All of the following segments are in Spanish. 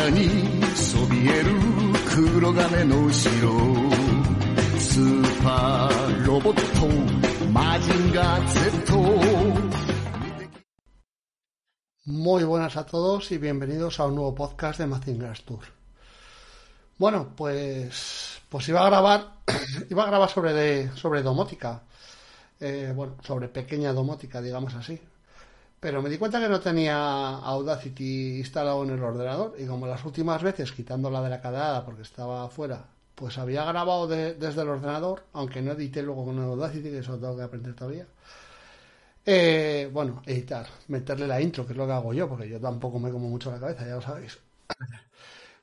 下にそびえる黒金の城スーパーロボットマジンガー Z Muy buenas a todos y bienvenidos a un nuevo podcast de Mazinger Tour. Bueno, pues, pues iba a grabar, iba a grabar sobre, de, sobre domótica, eh, bueno, sobre pequeña domótica, digamos así. pero me di cuenta que no tenía Audacity instalado en el ordenador y como las últimas veces, quitándola de la cadeada porque estaba afuera, pues había grabado desde el ordenador, aunque no edité luego con Audacity, que eso tengo que aprender todavía. Eh, bueno, editar, meterle la intro, que es lo que hago yo, porque yo tampoco me como mucho la cabeza, ya lo sabéis.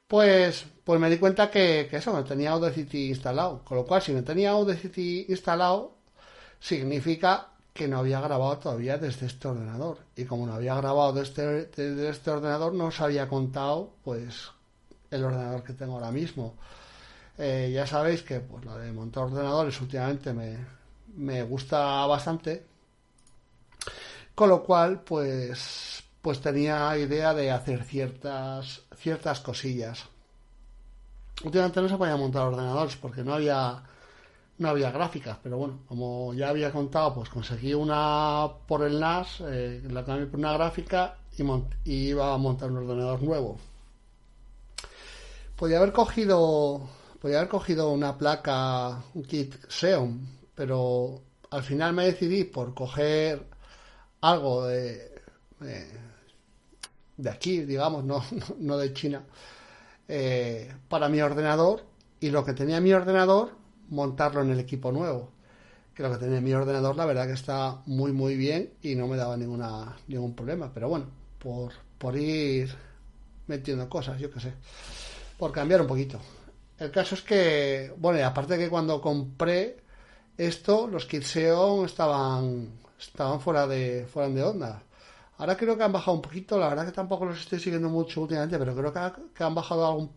Pues, pues me di cuenta que, que eso, no tenía Audacity instalado. Con lo cual, si no tenía Audacity instalado, significa que no había grabado todavía desde este ordenador. Y como no había grabado desde, desde este ordenador, no os había contado, pues, el ordenador que tengo ahora mismo. Eh, ya sabéis que pues, lo de montar ordenadores últimamente me, me gusta bastante con lo cual, pues, pues tenía idea de hacer ciertas, ciertas cosillas. Últimamente no se podía montar ordenadores porque no había, no había gráficas, pero bueno, como ya había contado, pues conseguí una por el NAS, eh, la cambié por una gráfica y, iba a montar un ordenador nuevo. Podía haber cogido, podía haber cogido una placa, un kit Xeon, pero al final me decidí por coger algo de, de, aquí, digamos, no, no de China, eh, para mi ordenador y lo que tenía mi ordenador, montarlo en el equipo nuevo. Que lo que tenía mi ordenador, la verdad que está muy, muy bien y no me daba ninguna, ningún problema. Pero bueno, por, por ir metiendo cosas, yo qué sé, por cambiar un poquito. El caso es que, bueno, y aparte que cuando compré esto, los kits estaban estaban fuera de, fuera de onda. Ahora creo que han bajado un poquito, la verdad que tampoco los estoy siguiendo mucho últimamente, pero creo que, han bajado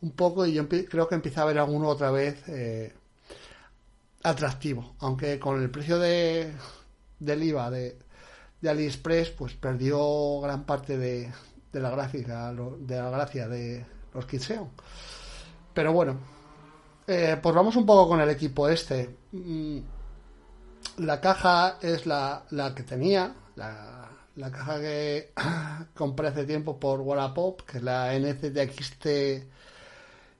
un poco y yo creo que empieza a haber alguno otra vez eh, atractivo. Aunque con el precio de, del IVA de, de AliExpress, pues perdió gran parte de, de la gráfica, de la gracia de los Kitseon. Pero bueno, eh, pues vamos un poco con el equipo este. Mm, la caja es la, la que tenía, la, la, caja que compré hace tiempo por Wallapop, que es la NZXT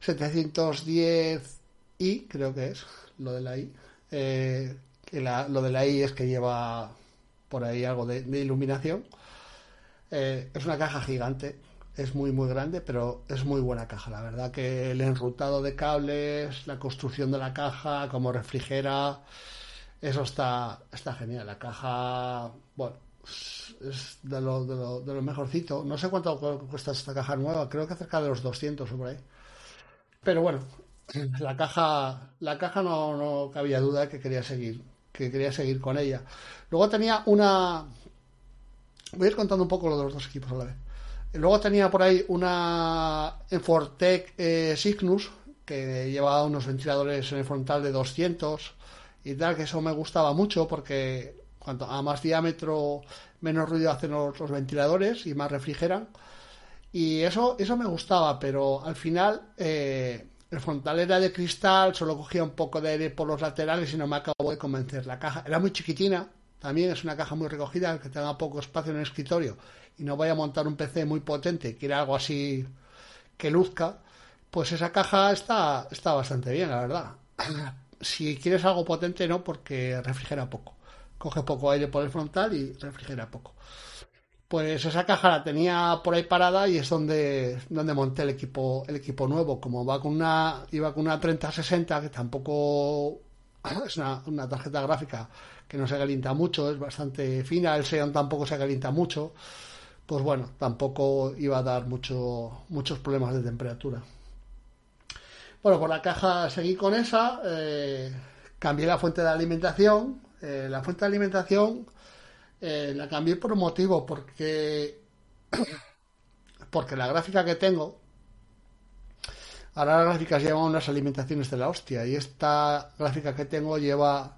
710i, creo que es, lo de la I. Eh, que lo de la I es que lleva por ahí algo de, iluminación. Eh, es una caja gigante, es muy muy grande, pero es muy buena caja. La verdad que el enrutado de cables, la construcción de la caja, como refrigera, eso está, está genial. La caja, bueno, es de lo, de, lo, de lo mejorcito. No sé cuánto cuesta esta caja nueva, creo que cerca de los 200 o por ahí. Pero bueno, la caja, la caja no, no cabía duda que quería seguir, que quería seguir con ella. Luego tenía una, voy a ir contando un poco lo de los dos equipos a la vez. Luego tenía por ahí una Enfortec eh, Cygnus que llevaba unos ventiladores en el frontal de 200 y tal, que eso me gustaba mucho porque cuanto a más diámetro, menos ruido hacen los, ventiladores y más refrigeran. Y eso, eso me gustaba, pero al final eh, el frontal era de cristal, solo cogía un poco de aire por los laterales y no me acabó de convencer. La caja era muy chiquitina, también es una caja muy recogida, que tenga poco espacio en el escritorio y no vaya a montar un PC muy potente, quiere algo así que luzca, pues esa caja está, está bastante bien, la verdad si quieres algo potente, no, porque refrigera poco. Coge poco aire por el frontal y refrigera poco. Pues esa caja la tenía por ahí parada y es donde, donde monté el equipo, el equipo nuevo. Como va con una, iba con una 3060, que tampoco es una, una tarjeta gráfica que no se calienta mucho, es bastante fina, el Xeon tampoco se calienta mucho, pues bueno, tampoco iba a dar mucho, muchos problemas de temperatura. Bueno, por la caja seguí con esa, eh, cambié la fuente de alimentación. Eh, la fuente de alimentación eh, la cambié por un motivo, porque, porque la gráfica que tengo, ahora las gráficas llevan unas alimentaciones de la hostia, y esta gráfica que tengo lleva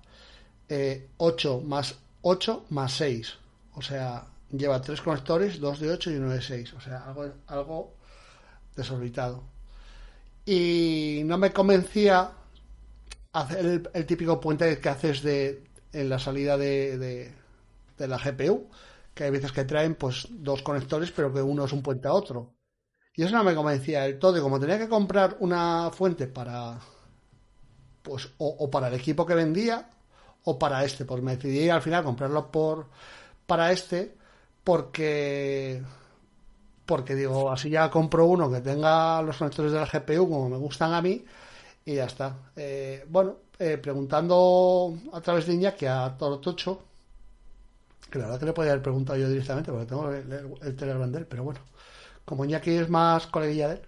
8 más 8 más 6. O sea, lleva tres conectores, dos de 8 y uno de 6. O sea, algo, algo desorbitado. Y no me convencía hacer el, típico puente que haces de, en la salida de, de, la GPU, que hay veces que traen pues dos conectores, pero que uno es un puente a otro. Y eso no me convencía del todo. Y como tenía que comprar una fuente para. Pues, o, para el equipo que vendía, o para este. Pues me decidí al final comprarlo por para este, porque. Porque digo, así ya compro uno que tenga los conectores de la GPU como me gustan a mí, y ya está. Eh, bueno, eh, preguntando a través de Iñaki a Torotocho, que la verdad que le podía haber preguntado yo directamente, porque tengo el, el, Telegram de él, pero bueno como Iñaki es más coleguilla de él,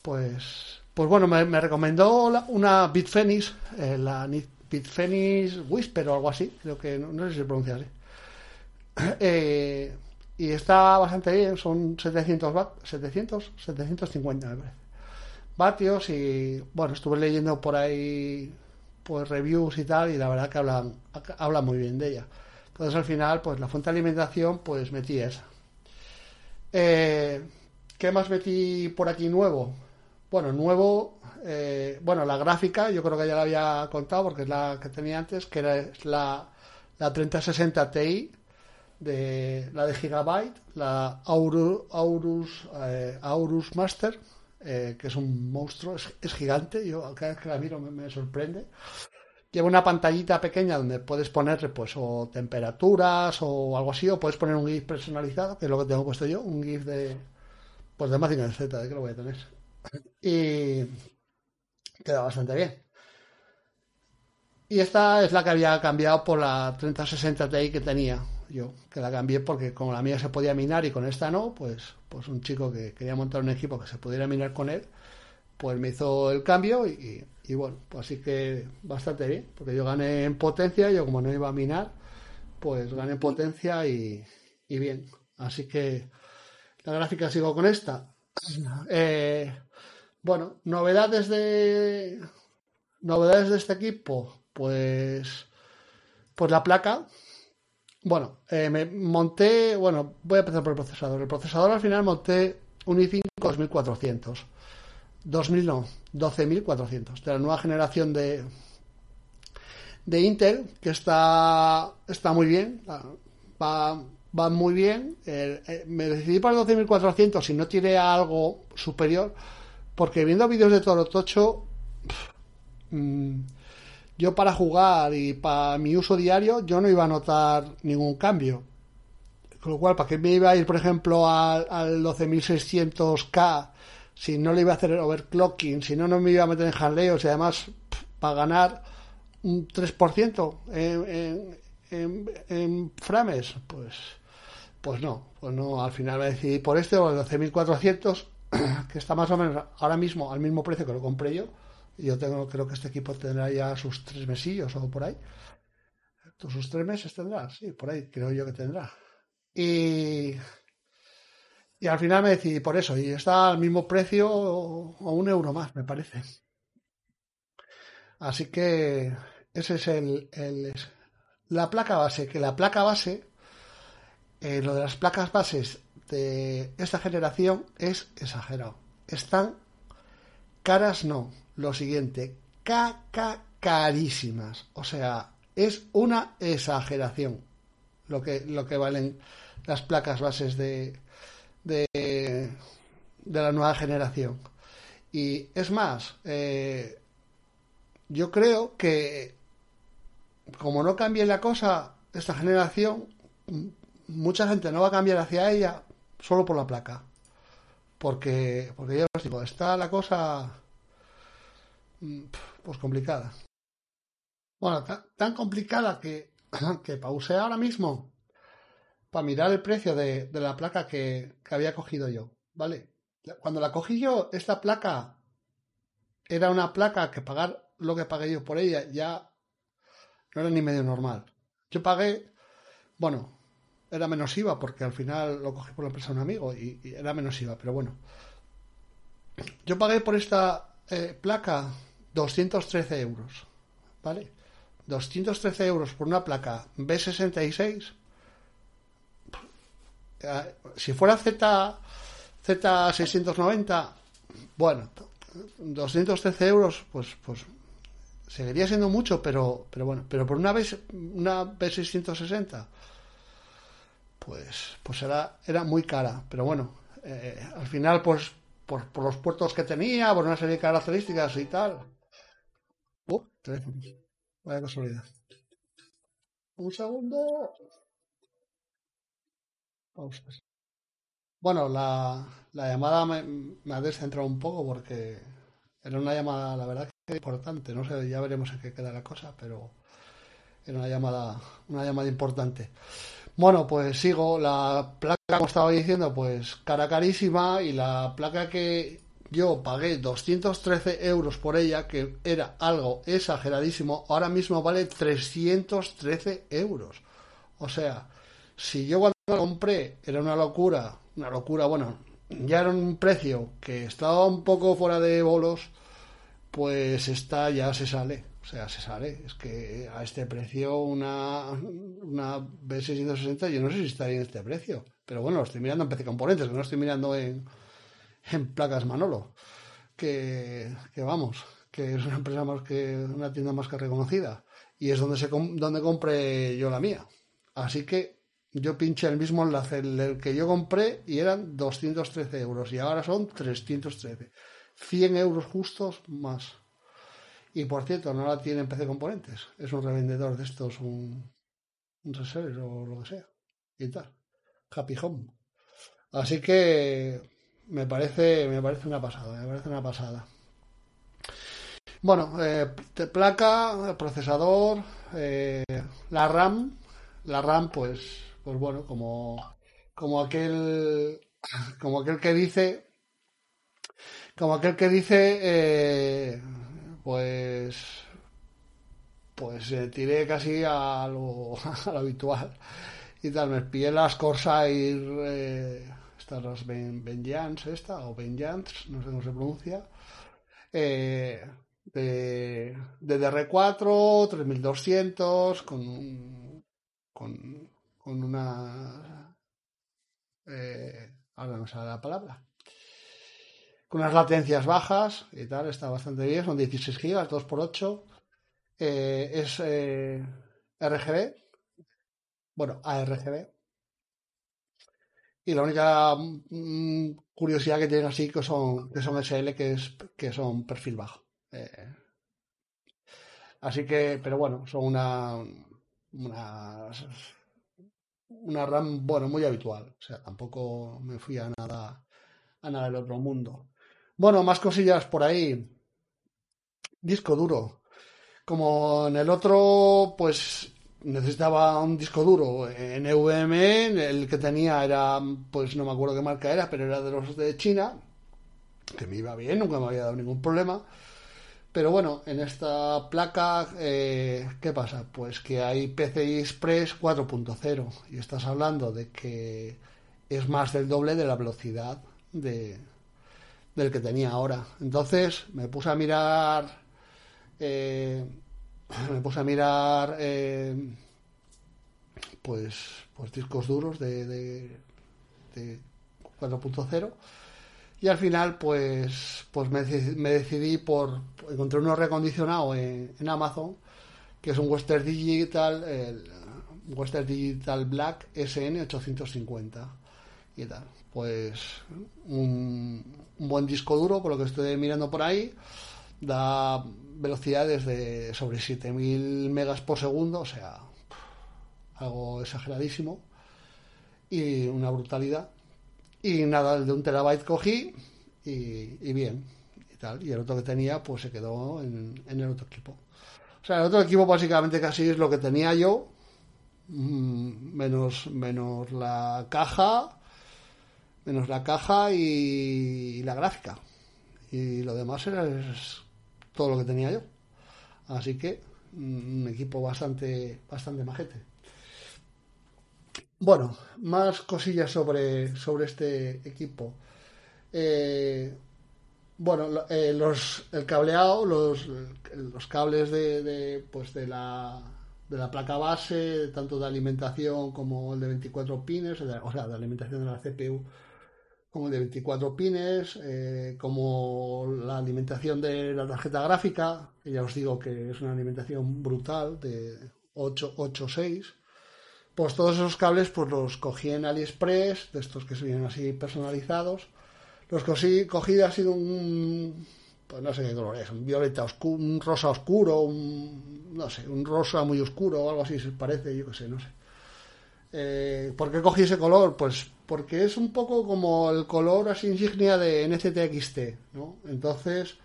pues, pues bueno, me, recomendó una Bitfenix, eh, la Bitfenix Whisper o algo así, creo que no, sé si se pronuncia así. Eh, y está bastante bien, son 700 vatios, 700, 750 me parece. Vatios y bueno, estuve leyendo por ahí pues reviews y tal y la verdad que hablan, hablan muy bien de ella. Entonces al final pues la fuente de alimentación pues metí esa. Eh, ¿Qué más metí por aquí nuevo? Bueno, nuevo, eh, bueno, la gráfica, yo creo que ya la había contado porque es la que tenía antes, que era la, la 3060 Ti, de, la de Gigabyte, la Aurus, eh, Aurus Master, eh, que es un monstruo, es, gigante, yo cada vez que la miro me, sorprende. Lleva una pantallita pequeña donde puedes poner pues o temperaturas o algo así, o puedes poner un GIF personalizado, que es lo que tengo puesto yo, un GIF de, pues de Mazinger Z, ¿de que lo voy a tener? Y queda bastante bien. Y esta es la que había cambiado por la 3060 Ti que tenía yo, que la cambié porque como la mía se podía minar y con esta no, pues, pues un chico que quería montar un equipo que se pudiera minar con él, pues me hizo el cambio y, bueno, pues así que bastante bien, porque yo gané en potencia, yo como no iba a minar, pues gané en potencia y, bien. Así que la gráfica sigo con esta. Eh, bueno, novedades de. Novedades de este equipo. Pues. Pues la placa. Bueno, eh, me monté. Bueno, voy a empezar por el procesador. El procesador al final monté un i5 2400. 2000 no, 12400. De la nueva generación de. De Intel, que está. Está muy bien. Va, van muy bien. Eh, me decidí para el 12.400 si no tiene algo superior, porque viendo vídeos de Toro Tocho, mm, yo para jugar y para mi uso diario, yo no iba a notar ningún cambio. Con lo cual, ¿para qué me iba a ir, por ejemplo, al, 12.600K si no le iba a hacer overclocking, si no, no me iba a meter en jaleos y además para ganar un 3% en, en, frames? Pues pues no, pues no, al final me decidí por este o el 12.400, que está más o menos ahora mismo al mismo precio que lo compré yo. Yo tengo, creo que este equipo tendrá ya sus tres mesillos o por ahí. Sus tres meses tendrá, sí, por ahí creo yo que tendrá. Y, y al final me decidí por eso, y está al mismo precio o, un euro más, me parece. Así que ese es el, el, la placa base, que la placa base eh, lo de las placas bases de esta generación es exagerado. Están caras, no. Lo siguiente, caca carísimas. O sea, es una exageración lo que, lo que valen las placas bases de, de, de la nueva generación. Y es más, eh, yo creo que como no cambie la cosa, esta generación mucha gente no va a cambiar hacia ella solo por la placa. Porque, porque ya os digo, está la cosa mm, pues complicada. Bueno, tan, complicada que, que pausé ahora mismo para mirar el precio de, la placa que, que, había cogido yo. ¿Vale? Cuando la cogí yo, esta placa era una placa que pagar lo que pagué yo por ella ya no era ni medio normal. Yo pagué, bueno, era menos IVA porque al final lo cogí por la empresa de un amigo y, era menos IVA, pero bueno. Yo pagué por esta eh, placa 213 euros, ¿vale? 213 euros por una placa B66. Eh, si fuera Z, Z690 bueno, 213 euros, pues, pues seguiría siendo mucho, pero, pero bueno, pero por una vez, una B660, pues, pues era, era muy cara, pero bueno, eh, al final, pues, por, por, los puertos que tenía, por una serie de características y tal. Uh, Vaya casualidad. Un segundo. Bueno, la, la llamada me, me, ha descentrado un poco porque era una llamada, la verdad, que importante. No sé, ya veremos en qué queda la cosa, pero era una llamada, una llamada importante. Bueno, pues sigo. La placa, como estaba diciendo, pues cara carísima y la placa que yo pagué 213 euros por ella, que era algo exageradísimo, ahora mismo vale 313 euros. O sea, si yo cuando la compré era una locura, una locura, bueno, ya era un precio que estaba un poco fuera de bolos, pues esta ya se sale. O sea, se sale. Es que a este precio una, una B660 yo no sé si estaría en este precio. Pero bueno, estoy mirando en PC Componentes, que no estoy mirando en, en placas Manolo, que, que, vamos, que es una empresa más que una tienda más que reconocida y es donde se donde compré yo la mía. Así que yo pinché el mismo enlace el, que yo compré y eran 213 euros y ahora son 313. 100 euros justos más. Y por cierto, no la tiene en PC Componentes. Es un revendedor de estos, un, un reseller o lo que sea. Y tal. Happy Home. Así que me parece, me parece una pasada, me parece una pasada. Bueno, eh, placa, procesador, eh, la RAM, la RAM, pues, pues bueno, como, como aquel, como aquel que dice, como aquel que dice, eh, pues, pues tiré casi a lo, habitual y tal, me pillé las Corsair eh, estas las Vengeance, esta, o Vengeance, no sé cómo se pronuncia, eh, de, de DR4, 3200, con, con, con una... Eh, ahora no sale la palabra. Con unas latencias bajas y tal, está bastante bien, son 16 GB, 2x8. Eh, es eh, RGB, bueno, ARGB, y la única mm, curiosidad que tienen así que son, que son SL, que es que son perfil bajo. Eh, así que, pero bueno, son una, una, una RAM, bueno, muy habitual. O sea, tampoco me fui a nada, a nada del otro mundo. Bueno, más cosillas por ahí. Disco duro. Como en el otro, pues necesitaba un disco duro en NVMe, el que tenía era, pues no me acuerdo qué marca era, pero era de los de China, que me iba bien, nunca me había dado ningún problema. Pero bueno, en esta placa, eh, ¿qué pasa? Pues que hay PCI Express 4.0 y estás hablando de que es más del doble de la velocidad de, del que tenía ahora. Entonces me puse a mirar eh, me puse a mirar eh, pues, pues discos duros de, de, 4.0 y al final pues pues me, decidí por encontré uno recondicionado en, Amazon que es un Western Digital el Western Digital Black SN 850 y tal pues un, un buen disco duro por lo que estoy mirando por ahí. Da velocidades de sobre 7000 megas por segundo, o sea, algo exageradísimo. Y una brutalidad. Y nada, el de un terabyte cogí y, bien, y tal. Y el otro que tenía, pues se quedó en, el otro equipo. O sea, el otro equipo básicamente casi es lo que tenía yo, mm, menos, menos la caja, menos la caja y, y la gráfica. Y lo demás era, es todo lo que tenía yo. Así que mm, un equipo bastante, bastante majete. Bueno, más cosillas sobre, sobre este equipo. Eh, bueno, eh, los, el cableado, los, los cables de, de, pues de, la, de la placa base, tanto de alimentación como el de 24 pines, o sea, de alimentación de la CPU, como de 24 pines, eh, como la alimentación de la tarjeta gráfica, que ya os digo que es una alimentación brutal de 8, 8 6. Pues todos esos cables pues los cogí en AliExpress, de estos que se vienen así personalizados. Los cogí, cogí ha sido un, pues no sé qué color es, un violeta oscuro, un rosa oscuro, un, no sé, un rosa muy oscuro o algo así se parece, yo qué sé, no sé. Eh, ¿Por qué cogí ese color? Pues porque es un poco como el color así insignia de NCTXT, ¿no? Entonces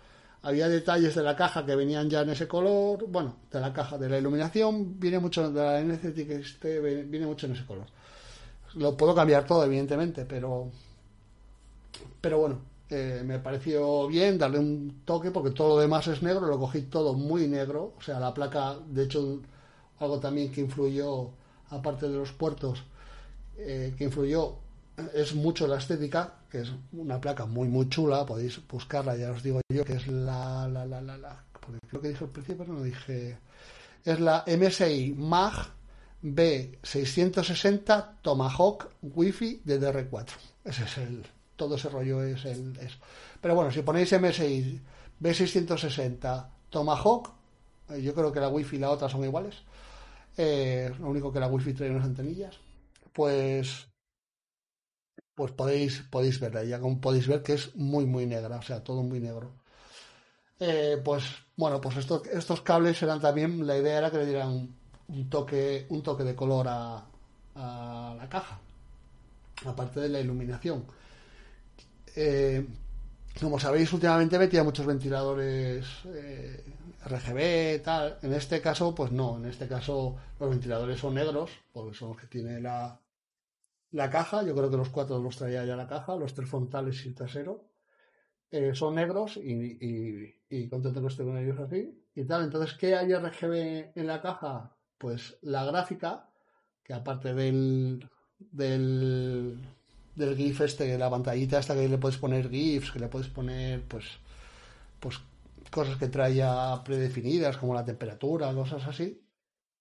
había detalles de la caja que venían ya en ese color, bueno, de la caja, de la iluminación, viene mucho de la NCTXT, viene mucho en ese color. Lo puedo cambiar todo, evidentemente, pero pero bueno, eh, me pareció bien darle un toque porque todo lo demás es negro, lo cogí todo muy negro, o sea, la placa, de hecho, algo también que influyó, aparte de los puertos, eh, que influyó es mucho la estética, que es una placa muy muy chula, podéis buscarla, ya os digo yo, que es la, la, la, la, la porque creo que dije al principio, pero no dije, es la MSI MAG B660 Tomahawk Wi-Fi de DR4. Ese es el, todo ese rollo es el. Pero bueno, si ponéis MSI B660 Tomahawk, eh, yo creo que la Wi-Fi y la otra son iguales, eh, lo único que la Wi-Fi trae unas antenillas, pues pues podéis, podéis verla. Ya como podéis ver que es muy, muy negra, o sea, todo muy negro. Eh, pues bueno, pues estos, cables eran también, la idea era que le dieran un, toque, un toque de color a, la caja, aparte de la iluminación. Eh, como sabéis, últimamente metía muchos ventiladores eh, RGB, tal. En este caso, pues no. En este caso, los ventiladores son negros, porque son los que tiene la, la caja, yo creo que los cuatro los traía ya la caja, los tres frontales y el trasero. Eh, son negros y, contento que estoy con ellos así y tal. Entonces, ¿qué hay RGB en la caja? Pues la gráfica, que aparte del, del, del GIF este, la pantallita esta que le puedes poner GIFs, que le puedes poner pues, pues cosas que trae ya predefinidas, como la temperatura, cosas así.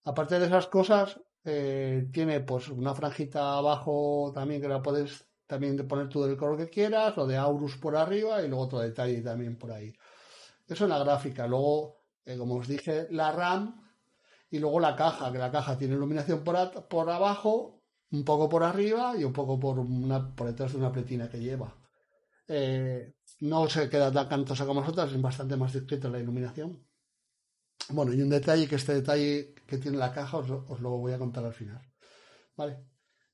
Aparte de esas cosas, eh, tiene pues una franjita abajo también que la puedes también poner tú del color que quieras, lo de Aurus por arriba y luego otro detalle también por ahí. Eso es la gráfica. Luego, eh, como os dije, la RAM y luego la caja, que la caja tiene iluminación por, por abajo, un poco por arriba y un poco por, una, por detrás de una pletina que lleva. Eh, no se queda tan cantosa como nosotras, es bastante más discreta la iluminación. Bueno, y un detalle, que este detalle que tiene la caja os, lo voy a contar al final. ¿Vale?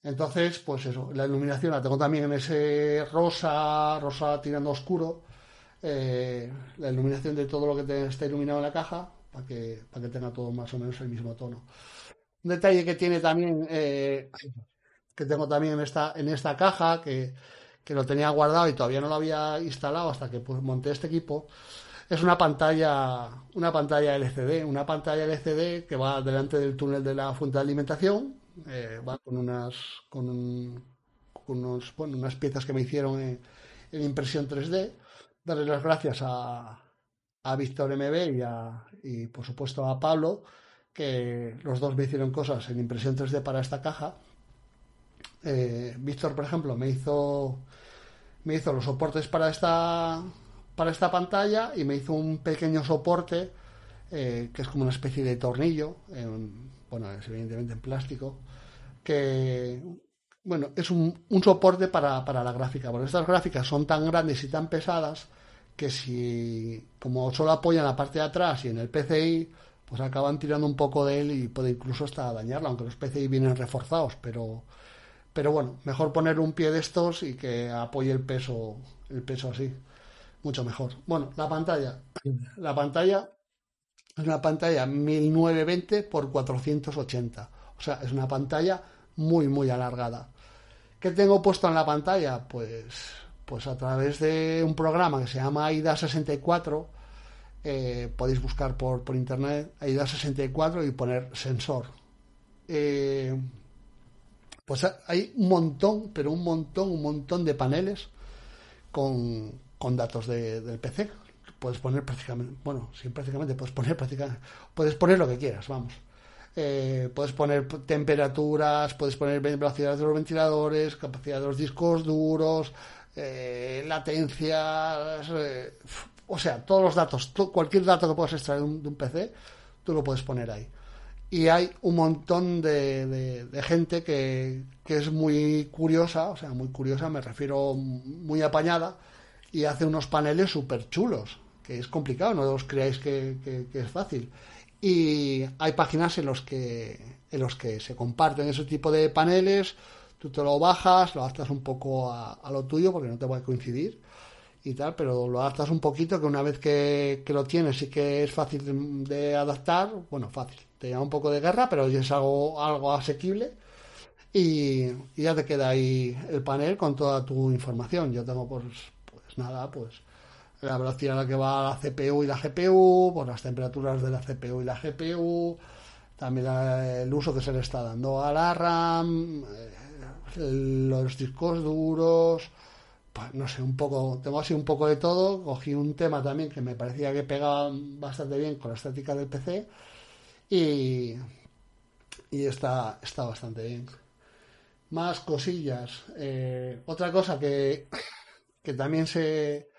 Entonces, pues eso, la iluminación la tengo también en ese rosa, rosa tirando oscuro. Eh, la iluminación de todo lo que está iluminado en la caja, para que, para que tenga todo más o menos el mismo tono. Un detalle que tiene también, eh, que tengo también en esta, en esta caja, que, que, lo tenía guardado y todavía no lo había instalado hasta que pues, monté este equipo, es una pantalla, una pantalla LCD, una pantalla LCD que va delante del túnel de la fuente de alimentación, eh, va con unas, con, unos, bueno, unas piezas que me hicieron en, impresión 3D. Darle las gracias a, a Víctor MB y, a, y por supuesto a Pablo, que los dos me hicieron cosas en impresión 3D para esta caja. Eh, Víctor, por ejemplo, me hizo me hizo los soportes para esta para esta pantalla y me hizo un pequeño soporte eh, que es como una especie de tornillo, bueno, es evidentemente en plástico, que bueno, es un, soporte para, la gráfica, porque estas gráficas son tan grandes y tan pesadas que si, como solo apoyan la parte de atrás y en el PCI, pues acaban tirando un poco de él y puede incluso hasta dañarla, aunque los PCI vienen reforzados, pero, pero bueno, mejor poner un pie de estos y que apoye el peso, el peso así mucho mejor. Bueno, la pantalla. La pantalla es una pantalla 1920 por 480. O sea, es una pantalla muy, muy alargada. ¿Qué tengo puesto en la pantalla? Pues, pues a través de un programa que se llama AIDA64, eh, podéis buscar por, por internet AIDA64 y poner sensor. Eh, pues hay un montón, pero un montón, un montón de paneles con, con datos de, del PC. Puedes poner prácticamente, bueno, sí, prácticamente puedes poner prácticamente, puedes poner lo que quieras, vamos. Eh, puedes poner temperaturas, puedes poner velocidades de los ventiladores, capacidad de los discos duros, eh, latencias, eh, o sea, todos los datos, cualquier dato que puedas extraer de un, PC, tú lo puedes poner ahí. Y hay un montón de, gente que, es muy curiosa, o sea, muy curiosa, me refiero muy apañada, y hace unos paneles súper chulos, que es complicado, no os creáis que, es fácil. Y hay páginas en los que en los que se comparten ese tipo de paneles, tú te lo bajas, lo adaptas un poco a, lo tuyo porque no te va a coincidir y tal, pero lo adaptas un poquito que una vez que, lo tienes y que es fácil de, adaptar, bueno, fácil, te llama un poco de guerra, pero es algo, algo asequible y, ya te queda ahí el panel con toda tu información. Yo tengo pues nada, pues la velocidad a la que va la CPU y la GPU, pues las temperaturas de la CPU y la GPU, también el uso que se le está dando a la RAM, los discos duros, pues no sé, un poco, tengo así un poco de todo, cogí un tema también que me parecía que pegaba bastante bien con la estética del PC y, y está, está bastante bien. Más cosillas. Eh, otra cosa que, que también se,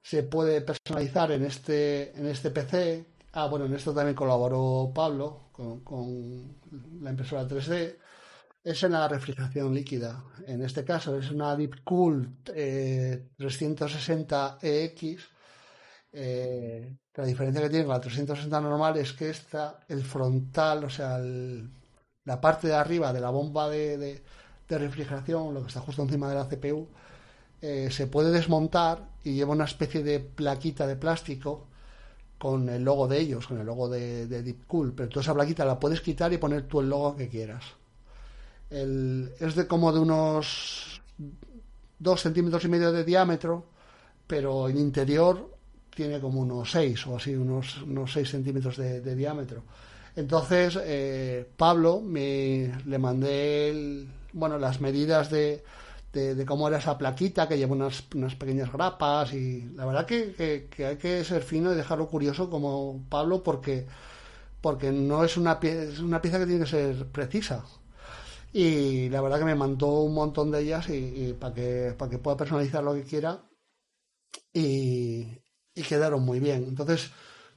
se puede personalizar en este, en este PC. Ah, bueno, en esto también colaboró Pablo con, con la impresora 3D es en la refrigeración líquida. En este caso es una Deepcool 360EX. Eh, la diferencia que tiene con la 360 normal es que esta, el frontal, o sea, la parte de arriba de la bomba de, refrigeración, lo que está justo encima de la CPU, eh, se puede desmontar y lleva una especie de plaquita de plástico con el logo de ellos, con el logo de, de Deepcool. Pero toda esa plaquita la puedes quitar y poner tú el logo que quieras es de como de unos 2 centímetros y medio de diámetro, pero en interior tiene como unos 6 o así, unos, unos 6 centímetros de, diámetro. Entonces, eh, Pablo, me, le mandé bueno, las medidas de, de, cómo era esa plaquita, que lleva unas, unas pequeñas grapas y la verdad que, que, hay que ser fino y dejarlo curioso como Pablo porque, porque no es una, es una pieza que tiene que ser precisa. Y la verdad que me mandó un montón de ellas y, para que para que pueda personalizar lo que quiera y, quedaron muy bien. Entonces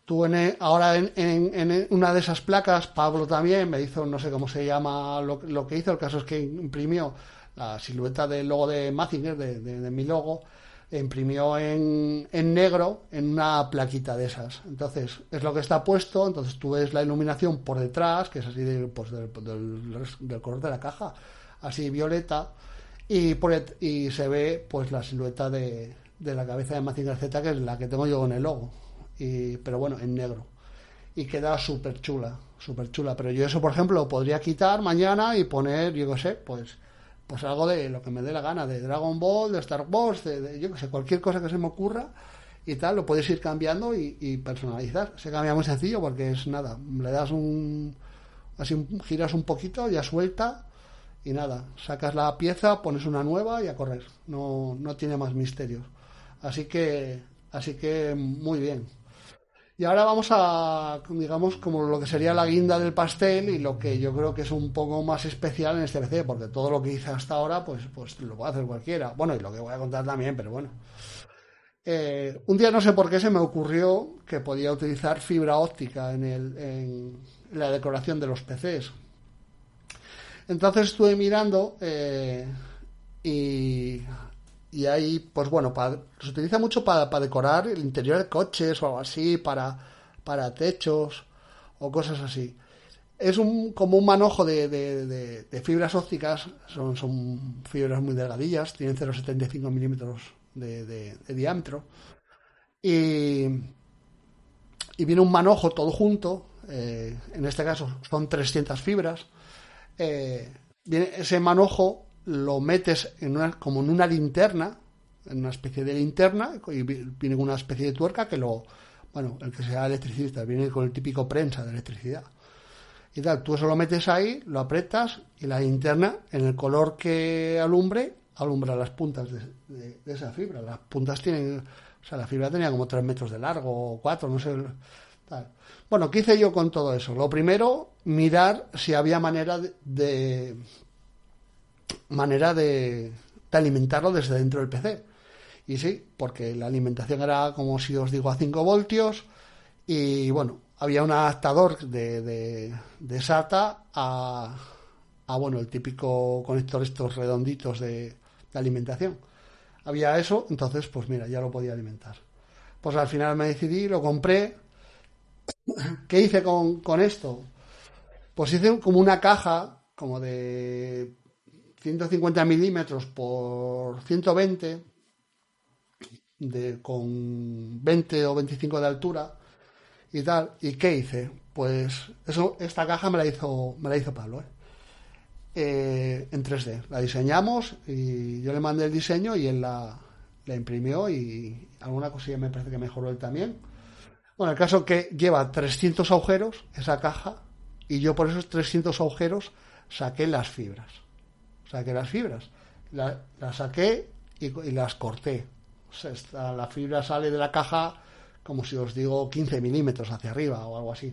tú en, ahora en, en, una de esas placas Pablo también me hizo no sé cómo se llama lo, lo que hizo el caso es que imprimió la silueta del logo de Mazinger de, de mi logo imprimió en, en, negro en una plaquita de esas. Entonces, es lo que está puesto, entonces tú ves la iluminación por detrás, que es así pues, del, del, color de la caja, así violeta, y, por y se ve pues la silueta de, de la cabeza de Mazinger Z, que es la que tengo yo en el logo, y, pero bueno, en negro. Y queda súper chula, súper chula. Pero yo eso, por ejemplo, lo podría quitar mañana y poner, yo qué sé, pues pues algo de lo que me dé la gana, de Dragon Ball, de Star Wars, de, yo que sé, cualquier cosa que se me ocurra y tal, lo puedes ir cambiando y, personalizar. Se cambia muy sencillo porque es nada, le das un, así giras un poquito, ya suelta y nada, sacas la pieza, pones una nueva y a correr. No, no tiene más misterios. Así que, así que muy bien. Y ahora vamos a, digamos, como lo que sería la guinda del pastel y lo que yo creo que es un poco más especial en este PC, porque todo lo que hice hasta ahora, pues, pues lo puede hacer cualquiera. Bueno, y lo que voy a contar también, pero bueno. Eh, un día no sé por qué se me ocurrió que podía utilizar fibra óptica en, el, en la decoración de los PCs. Entonces estuve mirando eh, y y ahí, pues bueno, se utiliza mucho para, decorar el interior de coches o algo así, para, para techos o cosas así. Es un, como un manojo de, de, fibras ópticas, son, son fibras muy delgadillas, tienen 0,75 milímetros de, diámetro. Y, y viene un manojo todo junto, eh, en este caso son 300 fibras. Eh, viene ese manojo lo metes en una, como en una linterna, en una especie de linterna, y viene con una especie de tuerca que lo, bueno, el que sea electricista, viene con el típico prensa de electricidad. Y tal, tú eso lo metes ahí, lo aprietas y la linterna, en el color que alumbre, alumbra las puntas de, esa fibra. Las puntas tienen, o sea, la fibra tenía como 3 metros de largo, o 4, no sé. Tal. Bueno, ¿qué hice yo con todo eso? Lo primero, mirar si había manera de manera de, alimentarlo desde dentro del PC. Y sí, porque la alimentación era, como si os digo, a 5 voltios. Y bueno, había un adaptador de, de, SATA a, a, bueno, el típico conector estos redonditos de, alimentación. Había eso, entonces, pues mira, ya lo podía alimentar. Pues al final me decidí, lo compré. ¿Qué hice con, con esto? Pues hice como una caja, como de 150 milímetros por 120, de, con 20 o 25 de altura y tal. ¿Y qué hice? Pues eso, esta caja me la hizo, me la hizo Pablo, ¿eh? Eh, en 3D. La diseñamos y yo le mandé el diseño y él la, la imprimió y alguna cosilla me parece que mejoró él también. Bueno, el caso que lleva 300 agujeros esa caja y yo por esos 300 agujeros saqué las fibras. Saqué las fibras. las saqué y, las corté. O sea, la fibra sale de la caja como si os digo 15 milímetros hacia arriba o algo así.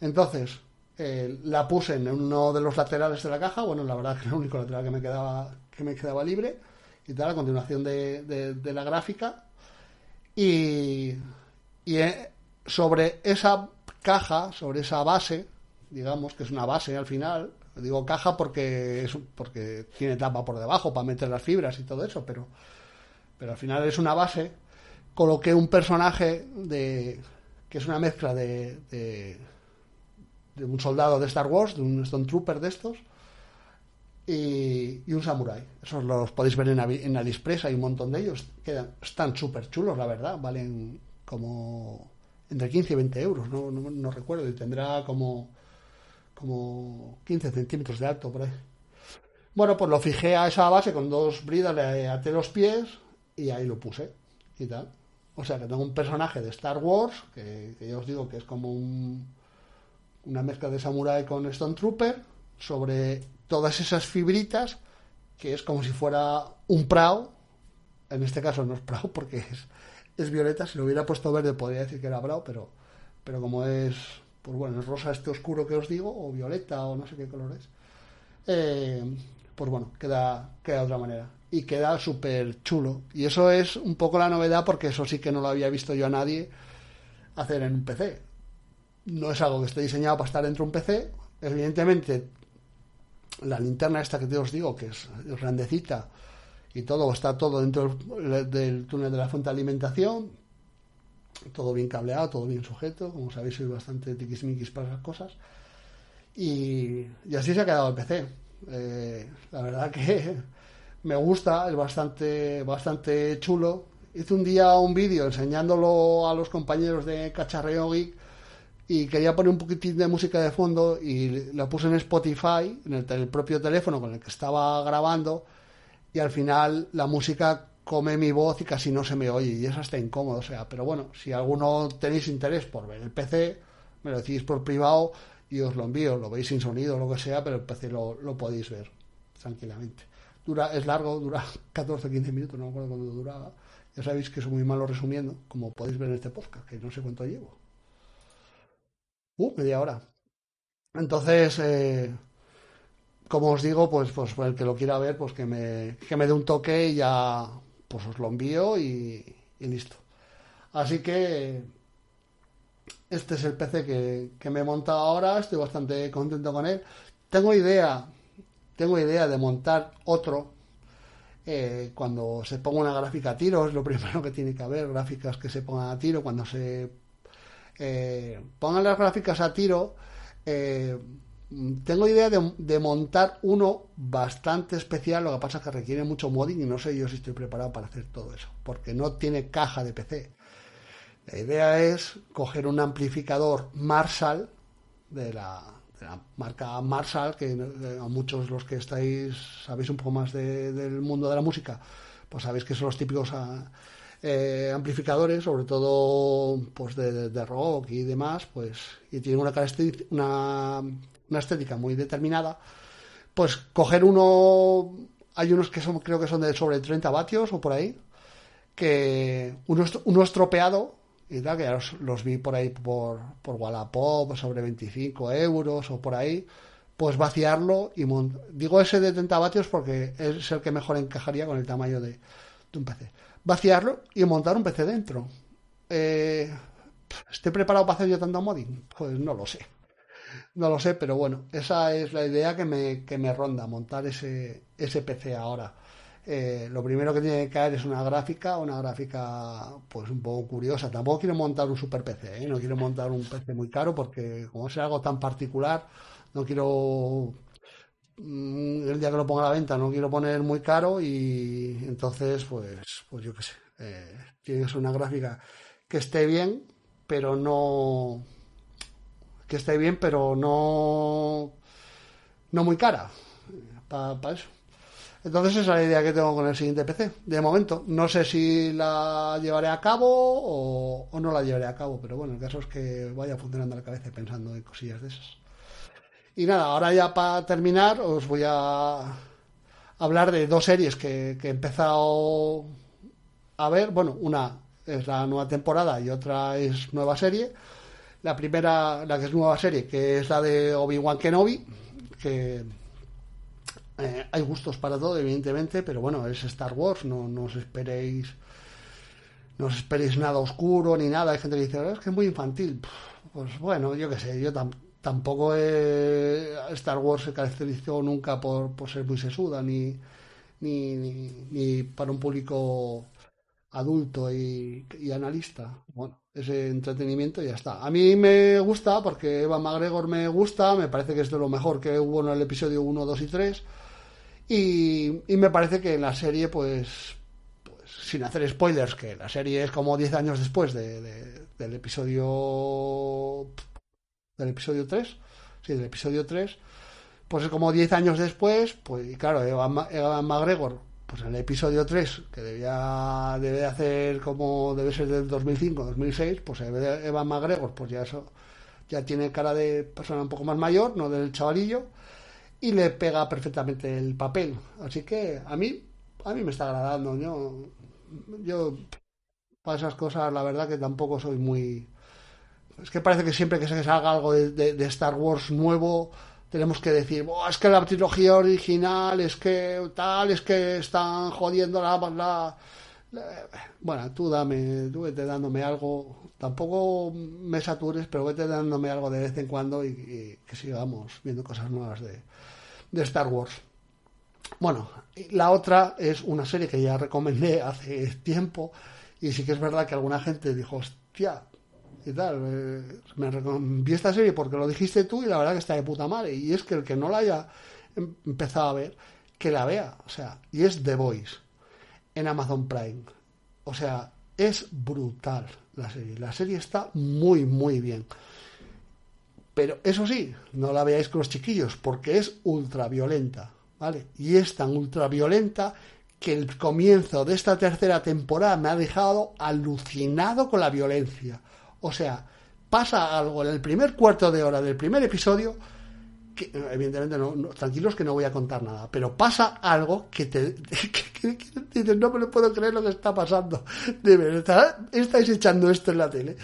Entonces, eh, la puse en uno de los laterales de la caja, bueno, la verdad que el único lateral que me quedaba, que me quedaba libre, y tal, a continuación de, la gráfica. Y, y eh, sobre esa caja, sobre esa base, digamos que es una base al final, digo caja porque es porque tiene tapa por debajo para meter las fibras y todo eso, pero, pero al final es una base. Coloqué un personaje de que es una mezcla de, de, un soldado de Star Wars, de un Stone Trooper de estos, y, un samurai. Esos los podéis ver en, en AliExpress, hay un montón de ellos. Están súper chulos, la verdad. Valen como entre 15 y 20 euros, no, no, recuerdo, y tendrá como, como 15 centímetros de alto por ahí. Bueno, pues lo fijé a esa base con dos bridas, le até los pies y ahí lo puse y tal. O sea que tengo un personaje de Star Wars, que, ya os digo que es como un, una mezcla de samurai con Stone Trooper, sobre todas esas fibritas, que es como si fuera un Prao. En este caso no es Prao porque es, es violeta. Si lo hubiera puesto verde podría decir que era bravo, pero, pero como es, pues bueno, es rosa este oscuro que os digo, o violeta, o no sé qué color es, eh, pues bueno, queda, queda de otra manera. Y queda súper chulo. Y eso es un poco la novedad porque eso sí que no lo había visto yo a nadie hacer en un PC. No es algo que esté diseñado para estar dentro de un PC. Evidentemente, la linterna esta que te os digo, que es grandecita, y todo, está todo dentro del, túnel de la fuente de alimentación, todo bien cableado, todo bien sujeto, como sabéis soy bastante tiquismiquis para esas cosas, y, así se ha quedado el PC. Eh, la verdad que me gusta, es bastante, bastante chulo. Hice un día un vídeo enseñándolo a los compañeros de Cacharreo Geek y quería poner un poquitín de música de fondo y la puse en Spotify, en el propio teléfono con el que estaba grabando y al final la música come mi voz y casi no se me oye y eso está incómodo, o sea, pero bueno, si alguno tenéis interés por ver el PC, me lo decís por privado y os lo envío, lo veis sin sonido o lo que sea, pero el PC lo, podéis ver tranquilamente. Dura, es largo, dura 14 o 15 minutos, no me acuerdo cuánto duraba. Ya sabéis que soy muy malo resumiendo, como podéis ver en este podcast, que no sé cuánto llevo. Uh, media hora. Entonces, eh, como os digo, pues, pues el que lo quiera ver, pues que me, que me dé un toque y ya pues os lo envío y, listo. Así que este es el PC que, me he montado ahora, estoy bastante contento con él. Tengo idea, tengo idea de montar otro eh, cuando se ponga una gráfica a tiro, es lo primero que tiene que haber, gráficas que se pongan a tiro, cuando se eh, pongan las gráficas a tiro, eh, tengo idea de, montar uno bastante especial, lo que pasa es que requiere mucho modding y no sé yo si estoy preparado para hacer todo eso, porque no tiene caja de PC. La idea es coger un amplificador Marshall de la, marca Marshall, que eh, a muchos los que estáis sabéis un poco más del mundo de la música, pues sabéis que son los típicos ah, eh, amplificadores, sobre todo pues de, rock y demás, pues y tienen una, una una estética muy determinada, pues coger uno, hay unos que son, creo que son de sobre 30 vatios o por ahí, que uno, uno estropeado, y tal, que los, vi por ahí por, por Wallapop, sobre 25 euros o por ahí, pues vaciarlo y digo ese de 30 vatios porque es el que mejor encajaría con el tamaño de, un PC. Vaciarlo y montar un PC dentro. Eh, ¿Estoy preparado para hacer yo tanto modding? Pues no lo sé. No lo sé, pero bueno, esa es la idea que me, que me ronda, montar ese, ese PC ahora. Eh, lo primero que tiene que caer es una gráfica, una gráfica pues un poco curiosa. Tampoco quiero montar un super PC, ¿eh? no quiero montar un PC muy caro porque como es algo tan particular, no quiero mm, el día que lo ponga a la venta no quiero poner muy caro y entonces pues pues yo qué sé, eh, tiene que ser una gráfica que esté bien, pero no que esté bien, pero no no muy cara para eso. Entonces esa es la idea que tengo con el siguiente PC. De momento, no sé si la llevaré a cabo o, no la llevaré a cabo, pero bueno, el caso es que vaya funcionando la cabeza pensando en cosillas de esas. Y nada, ahora ya para terminar os voy a hablar de dos series que, que he empezado a ver. Bueno, una es la nueva temporada y otra es nueva serie. La primera, la que es nueva serie, que es la de Obi-Wan Kenobi, que eh, hay gustos para todo, evidentemente, pero bueno, es Star Wars, no, no os esperéis no os esperéis nada oscuro ni nada. Hay gente que dice, es que es muy infantil. Pues bueno, yo qué sé, yo tampoco Star Wars se caracterizó nunca por, ser muy sesuda, ni, ni, ni, para un público adulto y, y, analista. Bueno, ese entretenimiento ya está. A mí me gusta porque Eva McGregor me gusta, me parece que es de lo mejor que hubo en el episodio 1, 2 y 3 y, me parece que la serie, pues, pues, sin hacer spoilers, que la serie es como 10 años después de, del episodio del episodio 3, sí, del episodio 3, pues es como 10 años después, pues y claro, Evan, McGregor, pues en el episodio 3, que debía debe hacer como debe ser del 2005, 2006, pues Evan McGregor, pues ya eso ya tiene cara de persona un poco más mayor, no del chavalillo y le pega perfectamente el papel. Así que a mí, a mí me está agradando. Yo, yo para esas cosas, la verdad que tampoco soy muy. Es que parece que siempre que se salga algo de, Star Wars nuevo, tenemos que decir, es que la trilogía original, es que tal, es que están jodiendo la, la, bueno, tú dame, tú vete dándome algo, tampoco me satures, pero vete dándome algo de vez en cuando y que sigamos viendo cosas nuevas de, de Star Wars. Bueno, la otra es una serie que ya recomendé hace tiempo y sí que es verdad que alguna gente dijo, hostia, y tal, eh, me vi esta serie porque lo dijiste tú y la verdad que está de puta madre. Y es que el que no la haya em, empezado a ver, que la vea. O sea, y es The Voice en Amazon Prime. O sea, es brutal la serie. La serie está muy, muy bien. Pero eso sí, no la veáis con los chiquillos, porque es ultraviolenta, ¿vale? Y es tan ultraviolenta que el comienzo de esta tercera temporada me ha dejado alucinado con la violencia. O sea, pasa algo en el primer cuarto de hora del primer episodio, que evidentemente no, tranquilos que no voy a contar nada, pero pasa algo que te dices, no me lo puedo creer lo que está pasando. De verdad, estáis echando esto en la tele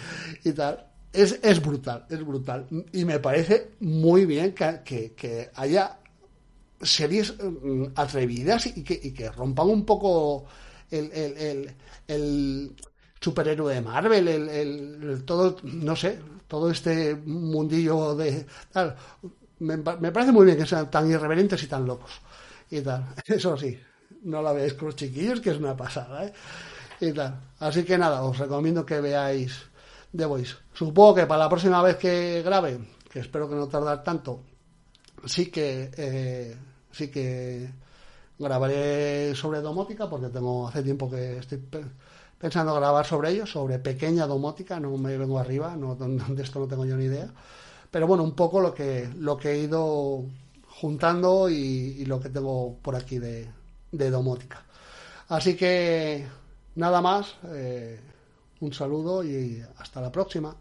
y tal es, es brutal, es brutal. Y me parece muy bien que, que, haya series mm, atrevidas y que, y que rompan un poco el, superhéroe de Marvel, el, todo, no sé, todo este mundillo de tal. Me, me, parece muy bien que sean tan irreverentes y tan locos. Y tal. Eso sí, no la veáis con los chiquillos, que es una pasada, ¿eh? Y tal. Así que nada, os recomiendo que veáis The Voice. Supongo que para la próxima vez que grabe, que espero que no tardar tanto, sí que eh, sí que grabaré sobre domótica porque tengo hace tiempo que estoy pensando grabar sobre ello, sobre pequeña domótica, no me vengo arriba, no, de esto no tengo yo ni idea. Pero bueno, un poco lo que lo que he ido juntando y, lo que tengo por aquí de, de domótica. Así que nada más. Eh, un saludo y hasta la próxima.